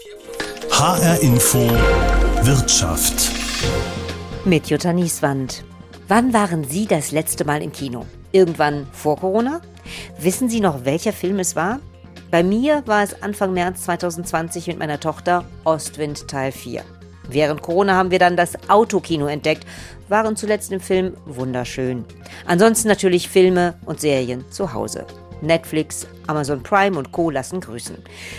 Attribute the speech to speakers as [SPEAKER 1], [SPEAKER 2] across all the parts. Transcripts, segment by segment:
[SPEAKER 1] HR Info Wirtschaft.
[SPEAKER 2] Mit Jutta Nieswand. Wann waren Sie das letzte Mal im Kino? Irgendwann vor Corona? Wissen Sie noch, welcher Film es war? Bei mir war es Anfang März 2020 mit meiner Tochter Ostwind Teil 4. Während Corona haben wir dann das Autokino entdeckt, waren zuletzt im Film wunderschön. Ansonsten natürlich Filme und Serien zu Hause. Netflix, Amazon Prime und Co. lassen grüßen.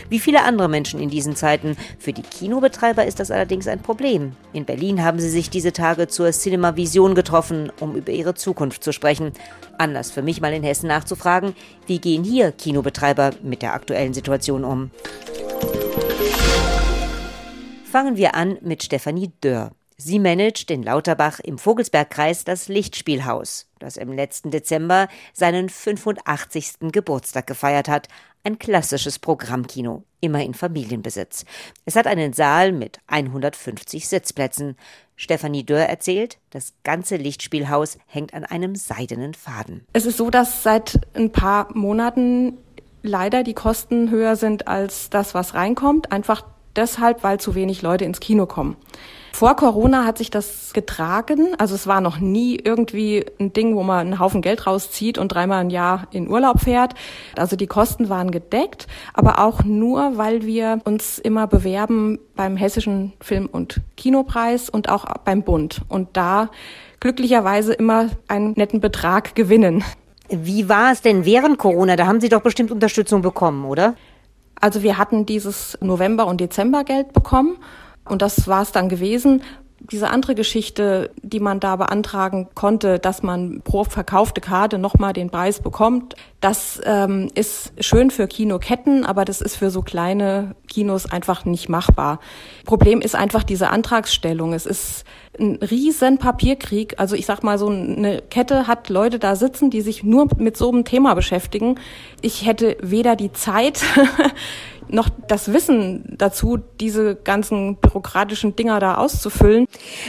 [SPEAKER 2] Wie viele andere Menschen in diesen Zeiten. Für die Kinobetreiber ist das allerdings ein Problem. In Berlin haben sie sich diese Tage zur Cinema Vision getroffen, um über ihre Zukunft zu sprechen. Anlass für mich mal in Hessen nachzufragen, wie gehen hier Kinobetreiber mit der aktuellen Situation um? Fangen wir an mit Stefanie Dörr. Sie managt in Lauterbach im Vogelsbergkreis das Lichtspielhaus, das im letzten Dezember seinen 85. Geburtstag gefeiert hat. Ein klassisches Programmkino, immer in Familienbesitz. Es hat einen Saal mit 150 Sitzplätzen. Stefanie Dörr erzählt, das ganze Lichtspielhaus hängt an einem seidenen Faden.
[SPEAKER 3] Es ist so, dass seit ein paar Monaten leider die Kosten höher sind als das, was reinkommt. Einfach deshalb, weil zu wenig Leute ins Kino kommen. Vor Corona hat sich das getragen. Also es war noch nie irgendwie ein Ding, wo man einen Haufen Geld rauszieht und dreimal im Jahr in Urlaub fährt. Also die Kosten waren gedeckt, aber auch nur, weil wir uns immer bewerben beim Hessischen Film- und Kinopreis und auch beim Bund. Und da glücklicherweise immer einen netten Betrag gewinnen.
[SPEAKER 2] Wie war es denn während Corona? Da haben Sie doch bestimmt Unterstützung bekommen, oder?
[SPEAKER 3] Also wir hatten dieses November- und Dezembergeld bekommen und das war es dann gewesen. Diese andere Geschichte, die man da beantragen konnte, dass man pro verkaufte Karte nochmal den Preis bekommt, das ähm, ist schön für Kinoketten, aber das ist für so kleine Kinos einfach nicht machbar. Problem ist einfach diese Antragsstellung. Es ist ein riesen Papierkrieg. Also ich sag mal, so eine Kette hat Leute da sitzen, die sich nur mit so einem Thema beschäftigen. Ich hätte weder die Zeit noch das Wissen dazu, diese ganzen bürokratischen Dinger da auszufüllen.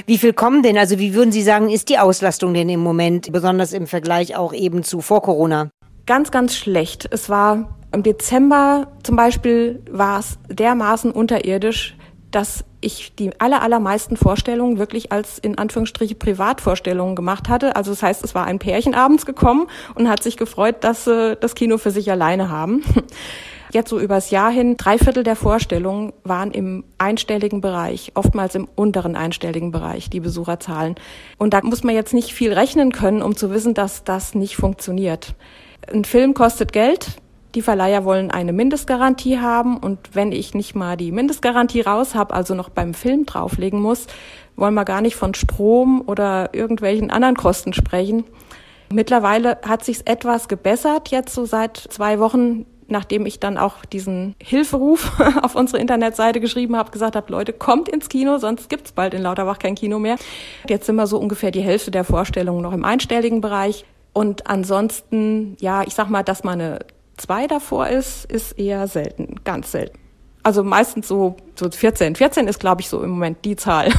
[SPEAKER 2] Wie viel kommen denn? Also wie würden Sie sagen, ist die Auslastung denn im Moment, besonders im Vergleich auch eben zu vor Corona?
[SPEAKER 3] Ganz, ganz schlecht. Es war im Dezember zum Beispiel war es dermaßen unterirdisch, dass ich die aller, allermeisten Vorstellungen wirklich als in Anführungsstriche Privatvorstellungen gemacht hatte. Also das heißt, es war ein Pärchen abends gekommen und hat sich gefreut, dass sie das Kino für sich alleine haben. Jetzt so übers Jahr hin, drei Viertel der Vorstellungen waren im einstelligen Bereich, oftmals im unteren einstelligen Bereich, die Besucherzahlen. Und da muss man jetzt nicht viel rechnen können, um zu wissen, dass das nicht funktioniert. Ein Film kostet Geld. Die Verleiher wollen eine Mindestgarantie haben und wenn ich nicht mal die Mindestgarantie raus habe, also noch beim Film drauflegen muss, wollen wir gar nicht von Strom oder irgendwelchen anderen Kosten sprechen. Mittlerweile hat sich's etwas gebessert jetzt so seit zwei Wochen nachdem ich dann auch diesen Hilferuf auf unsere Internetseite geschrieben habe, gesagt habe, Leute, kommt ins Kino, sonst gibt's bald in Lauterbach kein Kino mehr. Jetzt sind wir so ungefähr die Hälfte der Vorstellungen noch im einstelligen Bereich. Und ansonsten, ja, ich sag mal, dass man eine zwei davor ist, ist eher selten, ganz selten. Also meistens so, so 14. 14 ist, glaube ich, so im Moment die Zahl.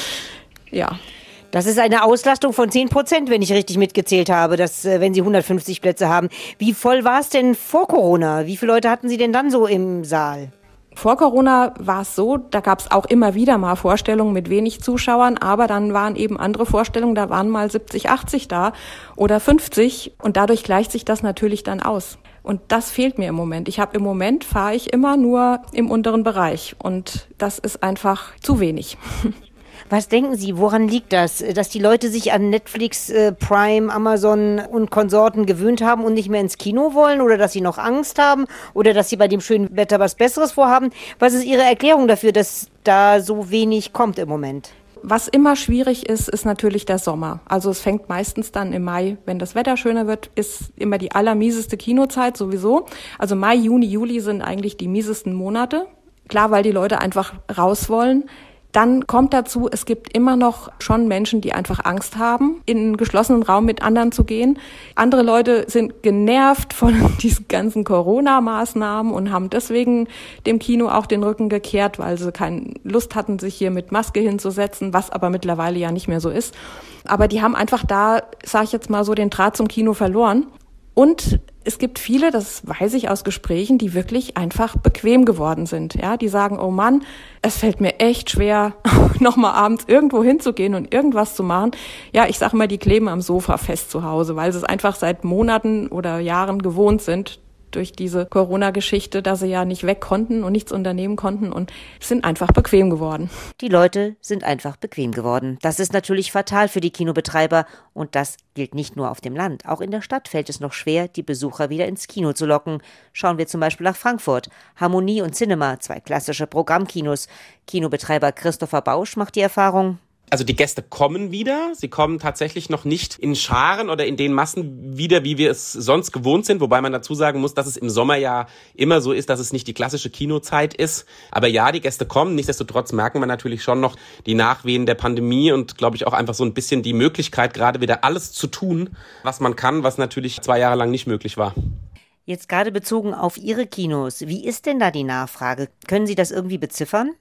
[SPEAKER 3] ja.
[SPEAKER 2] Das ist eine Auslastung von 10 Prozent, wenn ich richtig mitgezählt habe, dass, äh, wenn Sie 150 Plätze haben. Wie voll war es denn vor Corona? Wie viele Leute hatten Sie denn dann so im Saal?
[SPEAKER 3] Vor Corona war es so, da gab es auch immer wieder mal Vorstellungen mit wenig Zuschauern, aber dann waren eben andere Vorstellungen, da waren mal 70, 80 da oder 50 und dadurch gleicht sich das natürlich dann aus. Und das fehlt mir im Moment. Ich habe im Moment fahre ich immer nur im unteren Bereich und das ist einfach zu wenig.
[SPEAKER 2] Was denken Sie, woran liegt das? Dass die Leute sich an Netflix, äh, Prime, Amazon und Konsorten gewöhnt haben und nicht mehr ins Kino wollen? Oder dass sie noch Angst haben? Oder dass sie bei dem schönen Wetter was Besseres vorhaben? Was ist Ihre Erklärung dafür, dass da so wenig kommt im Moment?
[SPEAKER 3] Was immer schwierig ist, ist natürlich der Sommer. Also es fängt meistens dann im Mai, wenn das Wetter schöner wird, ist immer die allermieseste Kinozeit sowieso. Also Mai, Juni, Juli sind eigentlich die miesesten Monate. Klar, weil die Leute einfach raus wollen. Dann kommt dazu, es gibt immer noch schon Menschen, die einfach Angst haben, in einen geschlossenen Raum mit anderen zu gehen. Andere Leute sind genervt von diesen ganzen Corona-Maßnahmen und haben deswegen dem Kino auch den Rücken gekehrt, weil sie keine Lust hatten, sich hier mit Maske hinzusetzen, was aber mittlerweile ja nicht mehr so ist. Aber die haben einfach da, sage ich jetzt mal so, den Draht zum Kino verloren. Und es gibt viele, das weiß ich aus Gesprächen, die wirklich einfach bequem geworden sind. Ja, die sagen, oh Mann, es fällt mir echt schwer, nochmal abends irgendwo hinzugehen und irgendwas zu machen. Ja, ich sag mal, die kleben am Sofa fest zu Hause, weil sie es einfach seit Monaten oder Jahren gewohnt sind, durch diese Corona-Geschichte, da sie ja nicht weg konnten und nichts unternehmen konnten und sind einfach bequem geworden.
[SPEAKER 2] Die Leute sind einfach bequem geworden. Das ist natürlich fatal für die Kinobetreiber und das gilt nicht nur auf dem Land. Auch in der Stadt fällt es noch schwer, die Besucher wieder ins Kino zu locken. Schauen wir zum Beispiel nach Frankfurt. Harmonie und Cinema, zwei klassische Programmkinos. Kinobetreiber Christopher Bausch macht die Erfahrung,
[SPEAKER 4] also die Gäste kommen wieder. Sie kommen tatsächlich noch nicht in Scharen oder in den Massen wieder, wie wir es sonst gewohnt sind. Wobei man dazu sagen muss, dass es im Sommer ja immer so ist, dass es nicht die klassische Kinozeit ist. Aber ja, die Gäste kommen. Nichtsdestotrotz merken wir natürlich schon noch die Nachwehen der Pandemie und glaube ich auch einfach so ein bisschen die Möglichkeit, gerade wieder alles zu tun, was man kann, was natürlich zwei Jahre lang nicht möglich war.
[SPEAKER 2] Jetzt gerade bezogen auf Ihre Kinos, wie ist denn da die Nachfrage? Können Sie das irgendwie beziffern?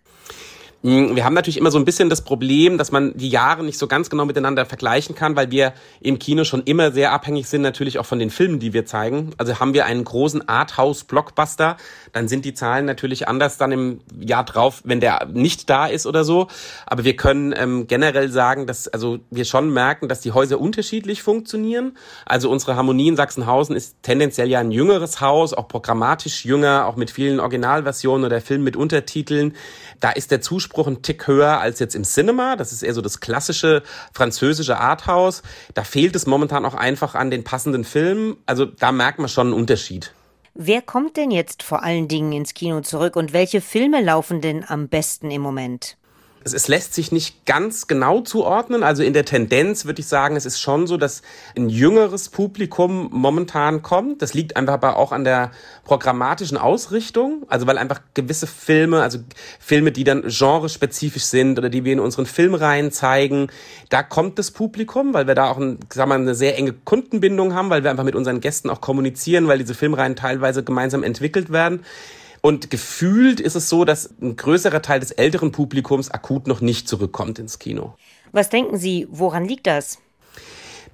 [SPEAKER 4] Hm, wir haben natürlich immer so ein bisschen das Problem, dass man die Jahre nicht so ganz genau miteinander vergleichen kann, weil wir im Kino schon immer sehr abhängig sind, natürlich auch von den Filmen, die wir zeigen. Also haben wir einen großen Arthouse-Blockbuster, dann sind die Zahlen natürlich anders dann im Jahr drauf, wenn der nicht da ist oder so. Aber wir können ähm, generell sagen, dass also wir schon merken, dass die Häuser unterschiedlich funktionieren. Also unsere Harmonie in Sachsenhausen ist tendenziell ja ein jüngeres Haus, auch programmatisch jünger, auch mit vielen Originalversionen oder Filmen mit Untertiteln. Da ist der Zuspruch ein Tick höher als jetzt im Cinema. Das ist eher so das klassische französische Arthouse. Da fehlt es momentan auch einfach an den passenden Filmen. Also da merkt man schon einen Unterschied.
[SPEAKER 2] Wer kommt denn jetzt vor allen Dingen ins Kino zurück und welche Filme laufen denn am besten im Moment?
[SPEAKER 4] Es, es lässt sich nicht ganz genau zuordnen. Also in der Tendenz würde ich sagen, es ist schon so, dass ein jüngeres Publikum momentan kommt. Das liegt einfach aber auch an der programmatischen Ausrichtung. Also weil einfach gewisse Filme, also Filme, die dann genrespezifisch sind oder die wir in unseren Filmreihen zeigen, da kommt das Publikum, weil wir da auch ein, sagen wir, eine sehr enge Kundenbindung haben, weil wir einfach mit unseren Gästen auch kommunizieren, weil diese Filmreihen teilweise gemeinsam entwickelt werden. Und gefühlt ist es so, dass ein größerer Teil des älteren Publikums akut noch nicht zurückkommt ins Kino.
[SPEAKER 2] Was denken Sie, woran liegt das?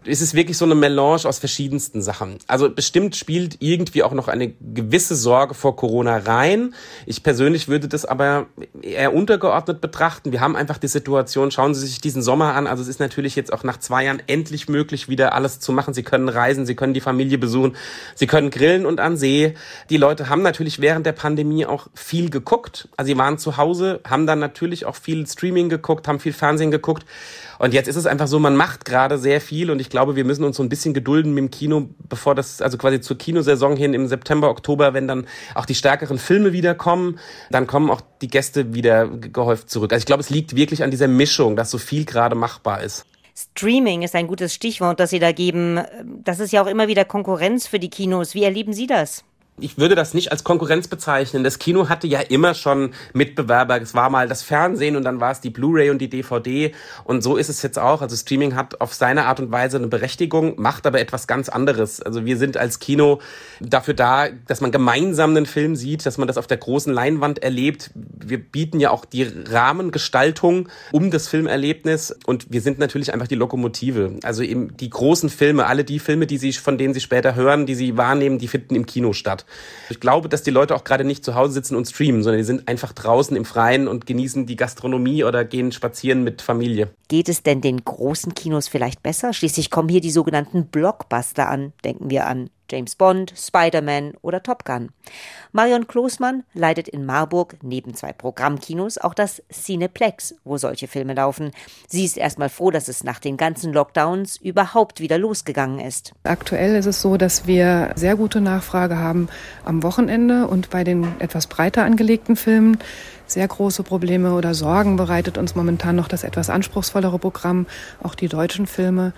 [SPEAKER 4] Ist es wirklich so eine Melange aus verschiedensten Sachen. Also bestimmt spielt irgendwie auch noch eine gewisse Sorge vor Corona rein. Ich persönlich würde das aber eher untergeordnet betrachten. Wir haben einfach die Situation, schauen Sie sich diesen Sommer an. Also es ist natürlich jetzt auch nach zwei Jahren endlich möglich, wieder alles zu machen. Sie können reisen, Sie können die Familie besuchen, Sie können grillen und an See. Die Leute haben natürlich während der Pandemie auch viel geguckt. Also sie waren zu Hause, haben dann natürlich auch viel Streaming geguckt, haben viel Fernsehen geguckt. Und jetzt ist es einfach so, man macht gerade sehr viel und ich glaube, wir müssen uns so ein bisschen gedulden mit dem Kino, bevor das, also quasi zur Kinosaison hin im September, Oktober, wenn dann auch die stärkeren Filme wiederkommen, dann kommen auch die Gäste wieder gehäuft zurück. Also ich glaube, es liegt wirklich an dieser Mischung, dass so viel gerade machbar ist.
[SPEAKER 2] Streaming ist ein gutes Stichwort, das Sie da geben. Das ist ja auch immer wieder Konkurrenz für die Kinos. Wie erleben Sie das?
[SPEAKER 4] Ich würde das nicht als Konkurrenz bezeichnen. Das Kino hatte ja immer schon Mitbewerber. Es war mal das Fernsehen und dann war es die Blu-ray und die DVD. Und so ist es jetzt auch. Also Streaming hat auf seine Art und Weise eine Berechtigung, macht aber etwas ganz anderes. Also wir sind als Kino dafür da, dass man gemeinsam einen Film sieht, dass man das auf der großen Leinwand erlebt. Wir bieten ja auch die Rahmengestaltung um das Filmerlebnis und wir sind natürlich einfach die Lokomotive. Also eben die großen Filme, alle die Filme, die Sie, von denen Sie später hören, die Sie wahrnehmen, die finden im Kino statt. Ich glaube, dass die Leute auch gerade nicht zu Hause sitzen und streamen, sondern die sind einfach draußen im Freien und genießen die Gastronomie oder gehen spazieren mit Familie.
[SPEAKER 2] Geht es denn den großen Kinos vielleicht besser? Schließlich kommen hier die sogenannten Blockbuster an, denken wir an James Bond, Spider-Man oder Top Gun. Marion Klosmann leitet in Marburg neben zwei Programmkinos auch das Cineplex, wo solche Filme laufen. Sie ist erstmal froh, dass es nach den ganzen Lockdowns überhaupt wieder losgegangen ist.
[SPEAKER 5] Aktuell ist es so, dass wir sehr gute Nachfrage haben am Wochenende und bei den etwas breiter angelegten Filmen sehr große Probleme oder Sorgen bereitet uns momentan noch das etwas anspruchsvollere Programm, auch die deutschen Filme.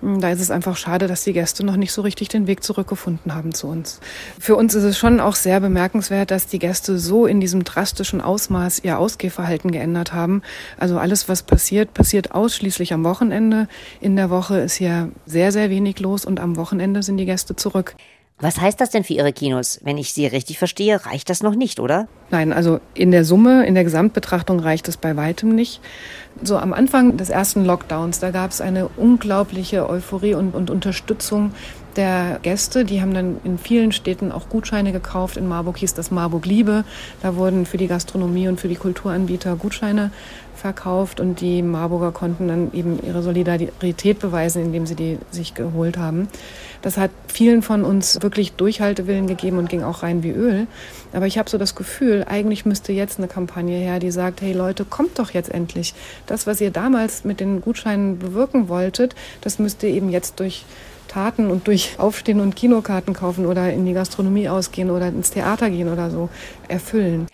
[SPEAKER 5] Hm, da ist es einfach schade, dass die Gäste noch nicht so richtig den Weg zurückgefunden haben zu uns. Für uns ist es schon auch sehr bemerkenswert, dass die Gäste so in diesem drastischen Ausmaß ihr Ausgehverhalten geändert haben. Also alles, was passiert, passiert ausschließlich am Wochenende. In der Woche ist hier sehr, sehr wenig los und am Wochenende sind die Gäste zurück.
[SPEAKER 2] Was heißt das denn für Ihre Kinos? Wenn ich Sie richtig verstehe, reicht das noch nicht, oder?
[SPEAKER 5] Nein, also in der Summe, in der Gesamtbetrachtung reicht es bei weitem nicht. So am Anfang des ersten Lockdowns, da gab es eine unglaubliche Euphorie und, und Unterstützung der Gäste. Die haben dann in vielen Städten auch Gutscheine gekauft. In Marburg hieß das Marburg Liebe. Da wurden für die Gastronomie und für die Kulturanbieter Gutscheine verkauft und die Marburger konnten dann eben ihre Solidarität beweisen, indem sie die sich geholt haben. Das hat vielen von uns wirklich Durchhaltewillen gegeben und ging auch rein wie Öl. Aber ich habe so das Gefühl, eigentlich müsste jetzt eine Kampagne her, die sagt, hey Leute, kommt doch jetzt endlich. Das, was ihr damals mit den Gutscheinen bewirken wolltet, das müsst ihr eben jetzt durch Taten und durch Aufstehen und Kinokarten kaufen oder in die Gastronomie ausgehen oder ins Theater gehen oder so erfüllen.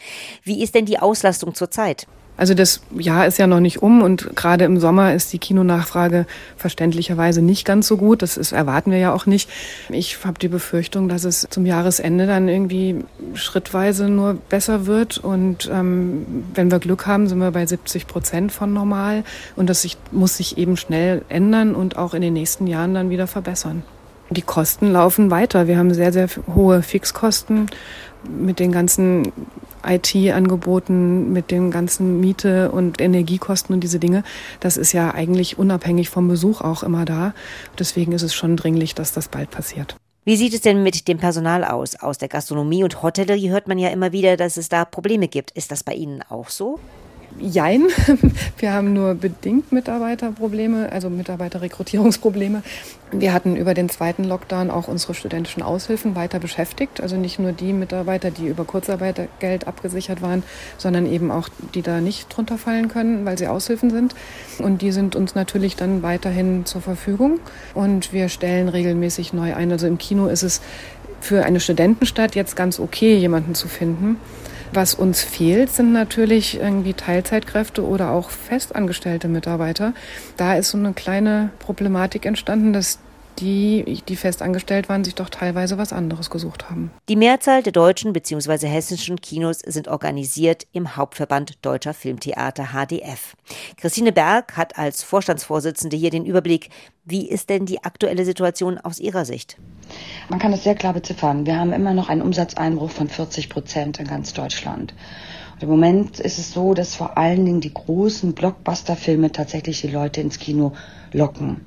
[SPEAKER 2] Wie ist denn die Auslastung zurzeit?
[SPEAKER 5] Also das Jahr ist ja noch nicht um und gerade im Sommer ist die Kinonachfrage verständlicherweise nicht ganz so gut. Das ist, erwarten wir ja auch nicht. Ich habe die Befürchtung, dass es zum Jahresende dann irgendwie schrittweise nur besser wird und ähm, wenn wir Glück haben, sind wir bei 70 Prozent von normal und das sich, muss sich eben schnell ändern und auch in den nächsten Jahren dann wieder verbessern. Die Kosten laufen weiter. Wir haben sehr, sehr hohe Fixkosten mit den ganzen IT-Angeboten, mit den ganzen Miete und Energiekosten und diese Dinge, das ist ja eigentlich unabhängig vom Besuch auch immer da. Deswegen ist es schon dringlich, dass das bald passiert.
[SPEAKER 2] Wie sieht es denn mit dem Personal aus? Aus der Gastronomie und Hotellerie hört man ja immer wieder, dass es da Probleme gibt. Ist das bei Ihnen auch so?
[SPEAKER 5] Jein. Wir haben nur bedingt Mitarbeiterprobleme, also Mitarbeiterrekrutierungsprobleme. Wir hatten über den zweiten Lockdown auch unsere studentischen Aushilfen weiter beschäftigt. Also nicht nur die Mitarbeiter, die über Kurzarbeitergeld abgesichert waren, sondern eben auch die da nicht drunter fallen können, weil sie Aushilfen sind. Und die sind uns natürlich dann weiterhin zur Verfügung. Und wir stellen regelmäßig neu ein. Also im Kino ist es für eine Studentenstadt jetzt ganz okay, jemanden zu finden. Was uns fehlt, sind natürlich irgendwie Teilzeitkräfte oder auch festangestellte Mitarbeiter. Da ist so eine kleine Problematik entstanden, dass die, die festangestellt waren, sich doch teilweise was anderes gesucht haben.
[SPEAKER 2] Die Mehrzahl der deutschen bzw. hessischen Kinos sind organisiert im Hauptverband Deutscher Filmtheater HDF. Christine Berg hat als Vorstandsvorsitzende hier den Überblick. Wie ist denn die aktuelle Situation aus Ihrer Sicht?
[SPEAKER 6] Man kann es sehr klar beziffern. Wir haben immer noch einen Umsatzeinbruch von 40 Prozent in ganz Deutschland. Im Moment ist es so, dass vor allen Dingen die großen Blockbuster-Filme tatsächlich die Leute ins Kino locken.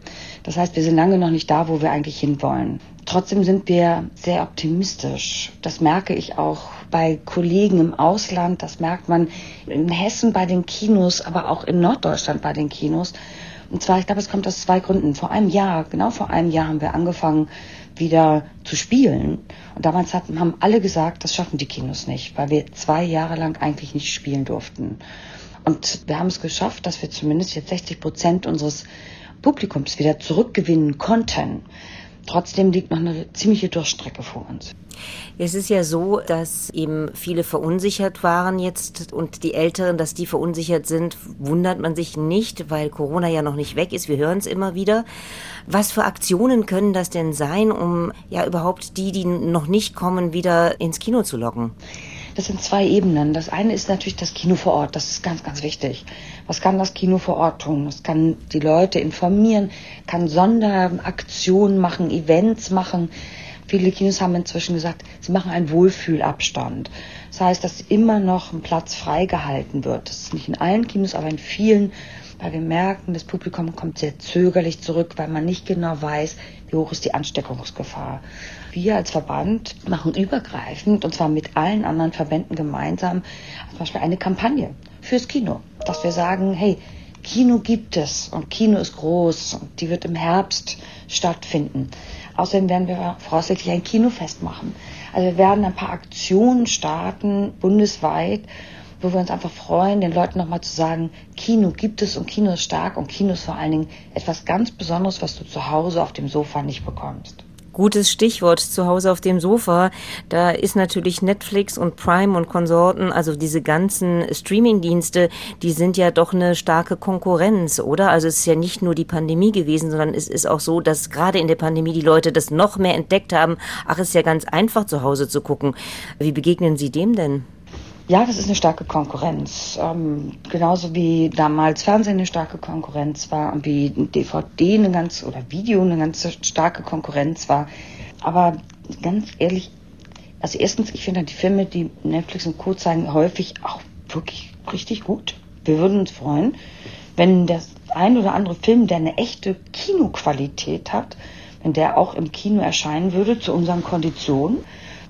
[SPEAKER 6] Das heißt, wir sind lange noch nicht da, wo wir eigentlich hinwollen. Trotzdem sind wir sehr optimistisch. Das merke ich auch bei Kollegen im Ausland. Das merkt man in Hessen bei den Kinos, aber auch in Norddeutschland bei den Kinos. Und zwar, ich glaube, es kommt aus zwei Gründen. Vor einem Jahr, genau vor einem Jahr haben wir angefangen, wieder zu spielen. Und damals hatten, haben alle gesagt, das schaffen die Kinos nicht, weil wir zwei Jahre lang eigentlich nicht spielen durften. Und wir haben es geschafft, dass wir zumindest jetzt 60 Prozent unseres Publikums wieder zurückgewinnen konnten. Trotzdem liegt noch eine ziemliche Durchstrecke vor uns.
[SPEAKER 2] Es ist ja so, dass eben viele verunsichert waren jetzt und die Älteren, dass die verunsichert sind, wundert man sich nicht, weil Corona ja noch nicht weg ist. Wir hören es immer wieder. Was für Aktionen können das denn sein, um ja überhaupt die, die noch nicht kommen, wieder ins Kino zu locken?
[SPEAKER 6] Das sind zwei Ebenen. Das eine ist natürlich das Kino vor Ort. Das ist ganz, ganz wichtig. Was kann das Kino vor Ort tun? Es kann die Leute informieren, kann Sonderaktionen machen, Events machen. Viele Kinos haben inzwischen gesagt, sie machen einen Wohlfühlabstand. Das heißt, dass immer noch ein Platz freigehalten wird. Das ist nicht in allen Kinos, aber in vielen, weil wir merken, das Publikum kommt sehr zögerlich zurück, weil man nicht genau weiß, wie hoch ist die Ansteckungsgefahr wir als Verband machen übergreifend, und zwar mit allen anderen Verbänden gemeinsam, zum Beispiel eine Kampagne fürs Kino, dass wir sagen, hey, Kino gibt es und Kino ist groß und die wird im Herbst stattfinden. Außerdem werden wir voraussichtlich ein Kinofest machen. Also wir werden ein paar Aktionen starten, bundesweit, wo wir uns einfach freuen, den Leuten nochmal zu sagen, Kino gibt es und Kino ist stark und Kino ist vor allen Dingen etwas ganz Besonderes, was du zu Hause auf dem Sofa nicht bekommst.
[SPEAKER 2] Gutes Stichwort zu Hause auf dem Sofa. Da ist natürlich Netflix und Prime und Konsorten, also diese ganzen Streaming-Dienste, die sind ja doch eine starke Konkurrenz, oder? Also es ist ja nicht nur die Pandemie gewesen, sondern es ist auch so, dass gerade in der Pandemie die Leute das noch mehr entdeckt haben. Ach, es ist ja ganz einfach zu Hause zu gucken. Wie begegnen Sie dem denn?
[SPEAKER 6] Ja, das ist eine starke Konkurrenz. Ähm, genauso wie damals Fernsehen eine starke Konkurrenz war und wie DVD eine ganz oder Video eine ganz starke Konkurrenz war. Aber ganz ehrlich, also erstens, ich finde die Filme, die Netflix und Co. zeigen, häufig auch wirklich richtig gut. Wir würden uns freuen, wenn das ein oder andere Film, der eine echte Kinoqualität hat, wenn der auch im Kino erscheinen würde zu unseren Konditionen.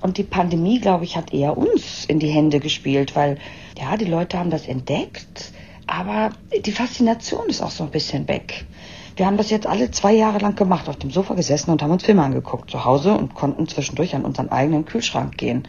[SPEAKER 6] Und die Pandemie, glaube ich, hat eher uns in die Hände gespielt, weil ja, die Leute haben das entdeckt, aber die Faszination ist auch so ein bisschen weg. Wir haben das jetzt alle zwei Jahre lang gemacht, auf dem Sofa gesessen und haben uns Filme angeguckt zu Hause und konnten zwischendurch an unseren eigenen Kühlschrank gehen.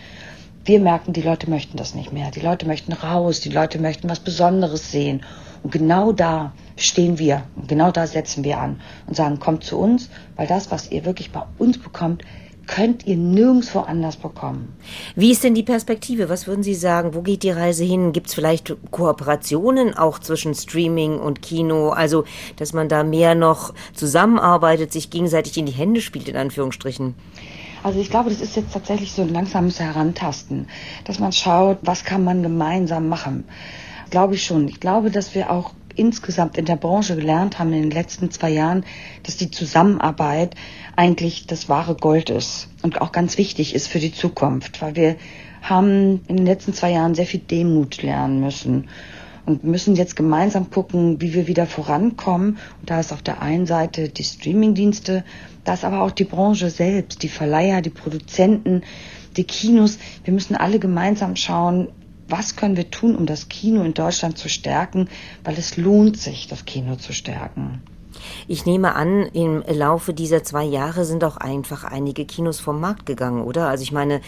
[SPEAKER 6] Wir merken, die Leute möchten das nicht mehr. Die Leute möchten raus, die Leute möchten was Besonderes sehen. Und genau da stehen wir. Und genau da setzen wir an und sagen, kommt zu uns, weil das, was ihr wirklich bei uns bekommt, könnt ihr nirgendwo anders bekommen.
[SPEAKER 2] Wie ist denn die Perspektive? Was würden Sie sagen? Wo geht die Reise hin? Gibt es vielleicht Kooperationen auch zwischen Streaming und Kino? Also, dass man da mehr noch zusammenarbeitet, sich gegenseitig in die Hände spielt, in Anführungsstrichen?
[SPEAKER 6] Also ich glaube, das ist jetzt tatsächlich so ein langsames Herantasten, dass man schaut, was kann man gemeinsam machen. Glaube ich schon. Ich glaube, dass wir auch insgesamt in der Branche gelernt haben in den letzten zwei Jahren, dass die Zusammenarbeit eigentlich das wahre Gold ist und auch ganz wichtig ist für die Zukunft, weil wir haben in den letzten zwei Jahren sehr viel Demut lernen müssen und müssen jetzt gemeinsam gucken, wie wir wieder vorankommen. Und da ist auf der einen Seite die Streamingdienste, da ist aber auch die Branche selbst, die Verleiher, die Produzenten, die Kinos. Wir müssen alle gemeinsam schauen, was können wir tun, um das Kino in Deutschland zu stärken, weil es lohnt sich, das Kino zu stärken.
[SPEAKER 2] Ich nehme an, im Laufe dieser zwei Jahre sind auch einfach einige Kinos vom Markt gegangen, oder? Also ich meine,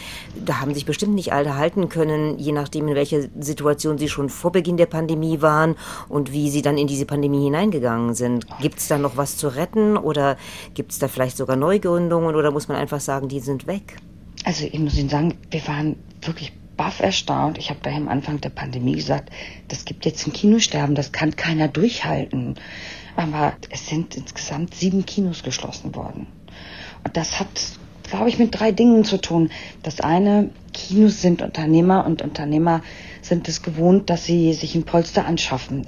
[SPEAKER 2] da haben sich bestimmt nicht alle halten können, je nachdem, in welcher Situation sie schon vor Beginn der Pandemie waren und wie sie dann in diese Pandemie hineingegangen sind. Gibt es da noch was zu retten oder gibt es da vielleicht sogar Neugründungen oder muss man einfach sagen, die sind weg?
[SPEAKER 6] Also ich muss Ihnen sagen, wir waren wirklich baff erstaunt. Ich habe da am Anfang der Pandemie gesagt, das gibt jetzt ein Kinosterben, das kann keiner durchhalten. Aber es sind insgesamt sieben Kinos geschlossen worden. Und das hat, glaube ich, mit drei Dingen zu tun. Das eine, Kinos sind Unternehmer und Unternehmer sind es gewohnt, dass sie sich ein Polster anschaffen.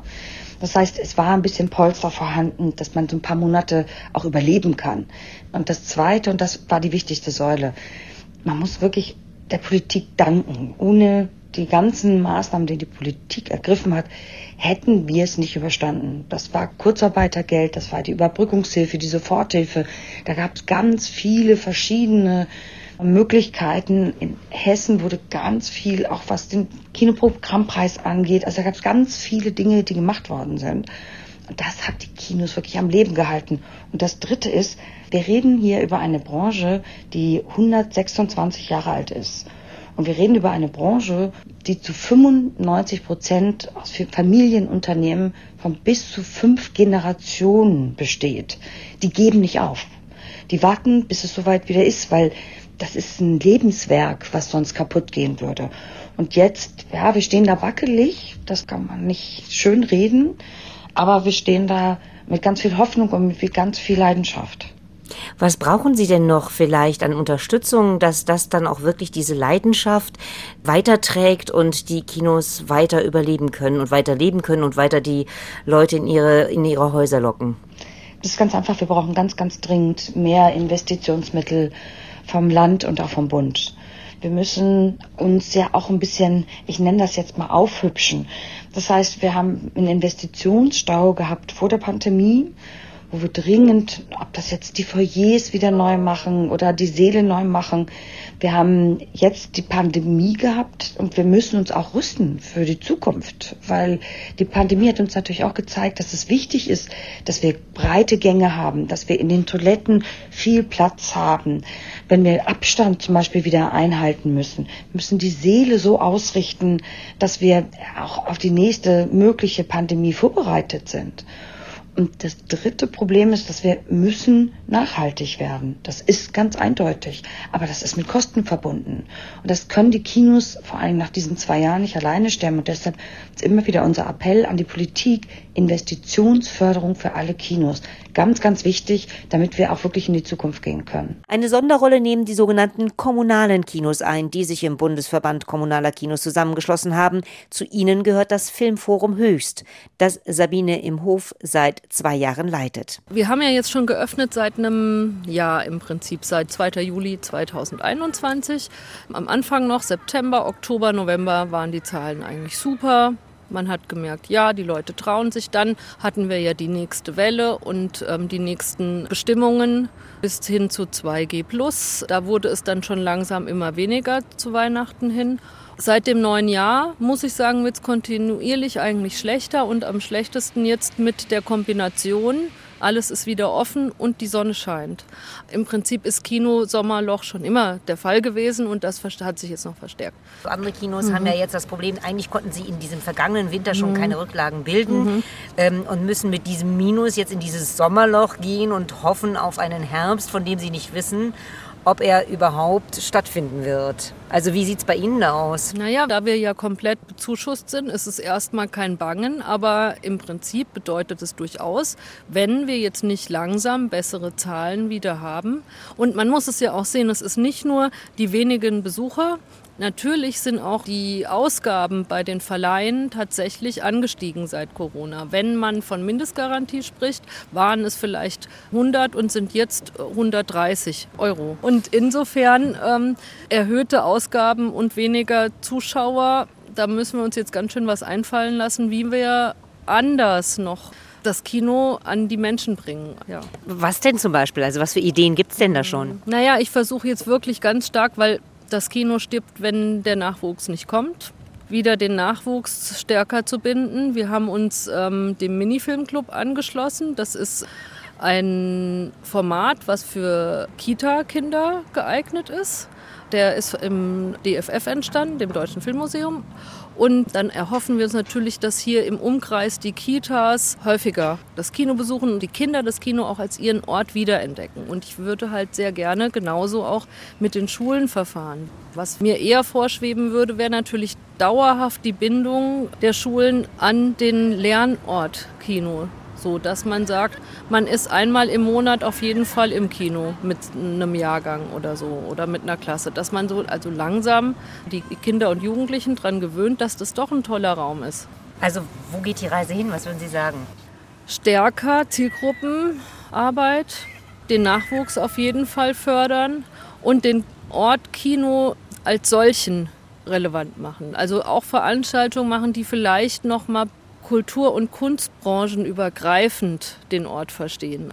[SPEAKER 6] Das heißt, es war ein bisschen Polster vorhanden, dass man so ein paar Monate auch überleben kann. Und das Zweite, und das war die wichtigste Säule, man muss wirklich der Politik danken. Ohne die ganzen Maßnahmen, die die Politik ergriffen hat, hätten wir es nicht überstanden. Das war Kurzarbeitergeld, das war die Überbrückungshilfe, die Soforthilfe. Da gab es ganz viele verschiedene Möglichkeiten. In Hessen wurde ganz viel, auch was den Kinoprogrammpreis angeht, also da gab es ganz viele Dinge, die gemacht worden sind. Und das hat die Kinos wirklich am Leben gehalten. Und das Dritte ist, wir reden hier über eine Branche, die 126 Jahre alt ist. Und wir reden über eine Branche, die zu 95 Prozent aus Familienunternehmen von bis zu fünf Generationen besteht. Die geben nicht auf. Die warten, bis es soweit wieder ist, weil das ist ein Lebenswerk, was sonst kaputt gehen würde. Und jetzt, ja, wir stehen da wackelig, das kann man nicht schön reden, aber wir stehen da mit ganz viel Hoffnung und mit ganz viel Leidenschaft.
[SPEAKER 2] Was brauchen Sie denn noch vielleicht an Unterstützung, dass das dann auch wirklich diese Leidenschaft weiterträgt und die Kinos weiter überleben können und weiter leben können und weiter die Leute in ihre, in ihre Häuser locken?
[SPEAKER 6] Das ist ganz einfach. Wir brauchen ganz, ganz dringend mehr Investitionsmittel vom Land und auch vom Bund. Wir müssen uns ja auch ein bisschen, ich nenne das jetzt mal aufhübschen. Das heißt, wir haben einen Investitionsstau gehabt vor der Pandemie wo wir dringend, ob das jetzt die Foyers wieder neu machen oder die Seele neu machen. Wir haben jetzt die Pandemie gehabt und wir müssen uns auch rüsten für die Zukunft, weil die Pandemie hat uns natürlich auch gezeigt, dass es wichtig ist, dass wir breite Gänge haben, dass wir in den Toiletten viel Platz haben. Wenn wir Abstand zum Beispiel wieder einhalten müssen, müssen die Seele so ausrichten, dass wir auch auf die nächste mögliche Pandemie vorbereitet sind. Und das dritte Problem ist, dass wir müssen nachhaltig werden. Das ist ganz eindeutig. Aber das ist mit Kosten verbunden. Und das können die Kinos vor allem nach diesen zwei Jahren nicht alleine stemmen. Und deshalb immer wieder unser Appell an die Politik, Investitionsförderung für alle Kinos. Ganz, ganz wichtig, damit wir auch wirklich in die Zukunft gehen können.
[SPEAKER 2] Eine Sonderrolle nehmen die sogenannten kommunalen Kinos ein, die sich im Bundesverband kommunaler Kinos zusammengeschlossen haben. Zu ihnen gehört das Filmforum Höchst, das Sabine im Hof seit zwei Jahren leitet.
[SPEAKER 7] Wir haben ja jetzt schon geöffnet seit einem Jahr im Prinzip, seit 2. Juli 2021. Am Anfang noch September, Oktober, November waren die Zahlen eigentlich super. Man hat gemerkt, ja, die Leute trauen sich. Dann hatten wir ja die nächste Welle und ähm, die nächsten Bestimmungen bis hin zu 2G. Da wurde es dann schon langsam immer weniger zu Weihnachten hin. Seit dem neuen Jahr, muss ich sagen, wird es kontinuierlich eigentlich schlechter und am schlechtesten jetzt mit der Kombination alles ist wieder offen und die Sonne scheint. Im Prinzip ist Kino-Sommerloch schon immer der Fall gewesen und das hat sich jetzt noch verstärkt.
[SPEAKER 2] Andere Kinos mhm. haben ja jetzt das Problem, eigentlich konnten sie in diesem vergangenen Winter schon mhm. keine Rücklagen bilden mhm. ähm, und müssen mit diesem Minus jetzt in dieses Sommerloch gehen und hoffen auf einen Herbst, von dem sie nicht wissen ob er überhaupt stattfinden wird. Also wie sieht es bei Ihnen aus?
[SPEAKER 7] Naja, da wir ja komplett bezuschusst sind, ist es erstmal kein Bangen, aber im Prinzip bedeutet es durchaus, wenn wir jetzt nicht langsam bessere Zahlen wieder haben. Und man muss es ja auch sehen, es ist nicht nur die wenigen Besucher, Natürlich sind auch die Ausgaben bei den Verleihen tatsächlich angestiegen seit Corona. Wenn man von Mindestgarantie spricht, waren es vielleicht 100 und sind jetzt 130 Euro. Und insofern ähm, erhöhte Ausgaben und weniger Zuschauer, da müssen wir uns jetzt ganz schön was einfallen lassen, wie wir anders noch das Kino an die Menschen bringen. Ja.
[SPEAKER 2] Was denn zum Beispiel? Also was für Ideen gibt es denn da schon?
[SPEAKER 7] Naja, ich versuche jetzt wirklich ganz stark, weil das Kino stirbt, wenn der Nachwuchs nicht kommt. Wieder den Nachwuchs stärker zu binden. Wir haben uns ähm, dem Minifilmclub angeschlossen. Das ist ein Format, was für Kita-Kinder geeignet ist. Der ist im DFF entstanden, dem Deutschen Filmmuseum. Und dann erhoffen wir uns natürlich, dass hier im Umkreis die Kitas häufiger das Kino besuchen und die Kinder das Kino auch als ihren Ort wiederentdecken. Und ich würde halt sehr gerne genauso auch mit den Schulen verfahren. Was mir eher vorschweben würde, wäre natürlich dauerhaft die Bindung der Schulen an den Lernort Kino so, dass man sagt, man ist einmal im Monat auf jeden Fall im Kino mit einem Jahrgang oder so oder mit einer Klasse, dass man so also langsam die Kinder und Jugendlichen daran gewöhnt, dass das doch ein toller Raum ist.
[SPEAKER 2] Also wo geht die Reise hin? Was würden Sie sagen?
[SPEAKER 7] Stärker Zielgruppenarbeit, den Nachwuchs auf jeden Fall fördern und den Ort Kino als solchen relevant machen. Also auch Veranstaltungen machen, die vielleicht noch mal Kultur- und Kunstbranchen übergreifend den Ort verstehen.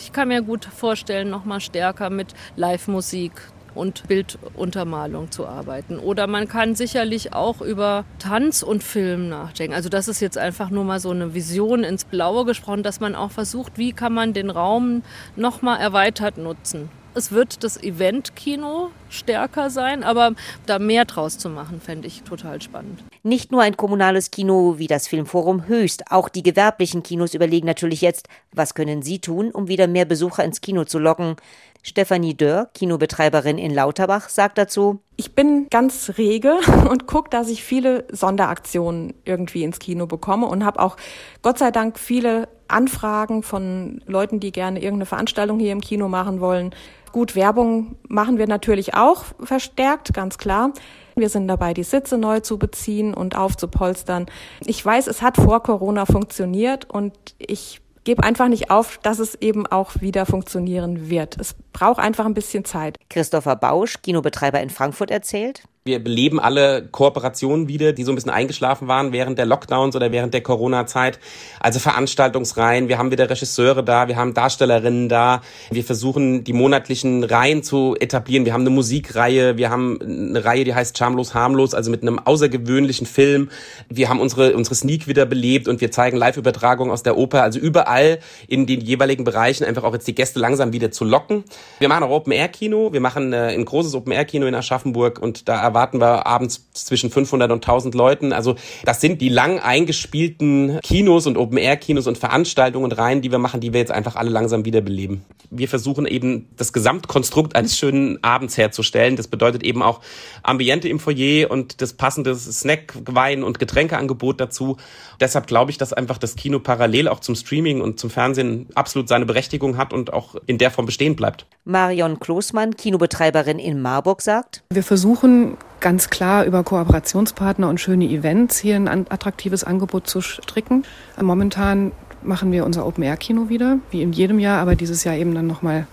[SPEAKER 7] Ich kann mir gut vorstellen, noch mal stärker mit Live-Musik und Bilduntermalung zu arbeiten. Oder man kann sicherlich auch über Tanz und Film nachdenken. Also das ist jetzt einfach nur mal so eine Vision ins Blaue gesprochen, dass man auch versucht, wie kann man den Raum noch mal erweitert nutzen. Es wird das Event-Kino stärker sein, aber da mehr draus zu machen, fände ich total spannend.
[SPEAKER 2] Nicht nur ein kommunales Kino wie das Filmforum Höchst, auch die gewerblichen Kinos überlegen natürlich jetzt, was können sie tun, um wieder mehr Besucher ins Kino zu locken. Stefanie Dörr, Kinobetreiberin in Lauterbach, sagt dazu,
[SPEAKER 3] ich bin ganz rege und gucke, dass ich viele Sonderaktionen irgendwie ins Kino bekomme und habe auch Gott sei Dank viele Anfragen von Leuten, die gerne irgendeine Veranstaltung hier im Kino machen wollen. Gut, Werbung machen wir natürlich auch verstärkt, ganz klar. Wir sind dabei, die Sitze neu zu beziehen und aufzupolstern. Ich weiß, es hat vor Corona funktioniert und ich gebe einfach nicht auf, dass es eben auch wieder funktionieren wird. Es braucht einfach ein bisschen Zeit.
[SPEAKER 2] Christopher Bausch, Kinobetreiber in Frankfurt, erzählt.
[SPEAKER 4] Wir beleben alle Kooperationen wieder, die so ein bisschen eingeschlafen waren während der Lockdowns oder während der Corona-Zeit. Also Veranstaltungsreihen, wir haben wieder Regisseure da, wir haben Darstellerinnen da. Wir versuchen, die monatlichen Reihen zu etablieren. Wir haben eine Musikreihe, wir haben eine Reihe, die heißt Charmlos Harmlos, also mit einem außergewöhnlichen Film. Wir haben unsere, unsere Sneak wieder belebt und wir zeigen Live-Übertragungen aus der Oper. Also überall in den jeweiligen Bereichen einfach auch jetzt die Gäste langsam wieder zu locken. Wir machen auch Open-Air-Kino. Wir machen äh, ein großes Open-Air-Kino in Aschaffenburg und da erwarten wir abends zwischen 500 und 1000 Leuten. Also das sind die lang eingespielten Kinos und Open-Air-Kinos und Veranstaltungen und Reihen, die wir machen, die wir jetzt einfach alle langsam wiederbeleben. Wir versuchen eben das Gesamtkonstrukt eines schönen Abends herzustellen. Das bedeutet eben auch Ambiente im Foyer und das passende Snack, Wein und Getränkeangebot dazu. Deshalb glaube ich, dass einfach das Kino parallel auch zum Streaming und zum Fernsehen absolut seine Berechtigung hat und auch in der Form bestehen bleibt.
[SPEAKER 2] Marion Kloßmann, Kinobetreiberin in Marburg, sagt,
[SPEAKER 5] wir versuchen ganz klar über Kooperationspartner und schöne Events hier ein attraktives Angebot zu stricken. Momentan machen wir unser Open-Air-Kino wieder, wie in jedem Jahr, aber dieses Jahr eben dann nochmal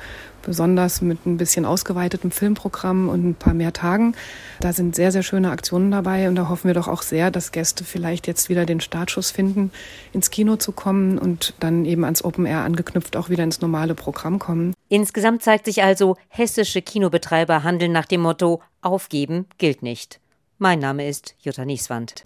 [SPEAKER 5] besonders mit ein bisschen ausgeweitetem Filmprogramm und ein paar mehr Tagen. Da sind sehr, sehr schöne Aktionen dabei und da hoffen wir doch auch sehr, dass Gäste vielleicht jetzt wieder den Startschuss finden, ins Kino zu kommen und dann eben ans Open Air angeknüpft auch wieder ins normale Programm kommen.
[SPEAKER 2] Insgesamt zeigt sich also, hessische Kinobetreiber handeln nach dem Motto Aufgeben gilt nicht. Mein Name ist Jutta Nieswand.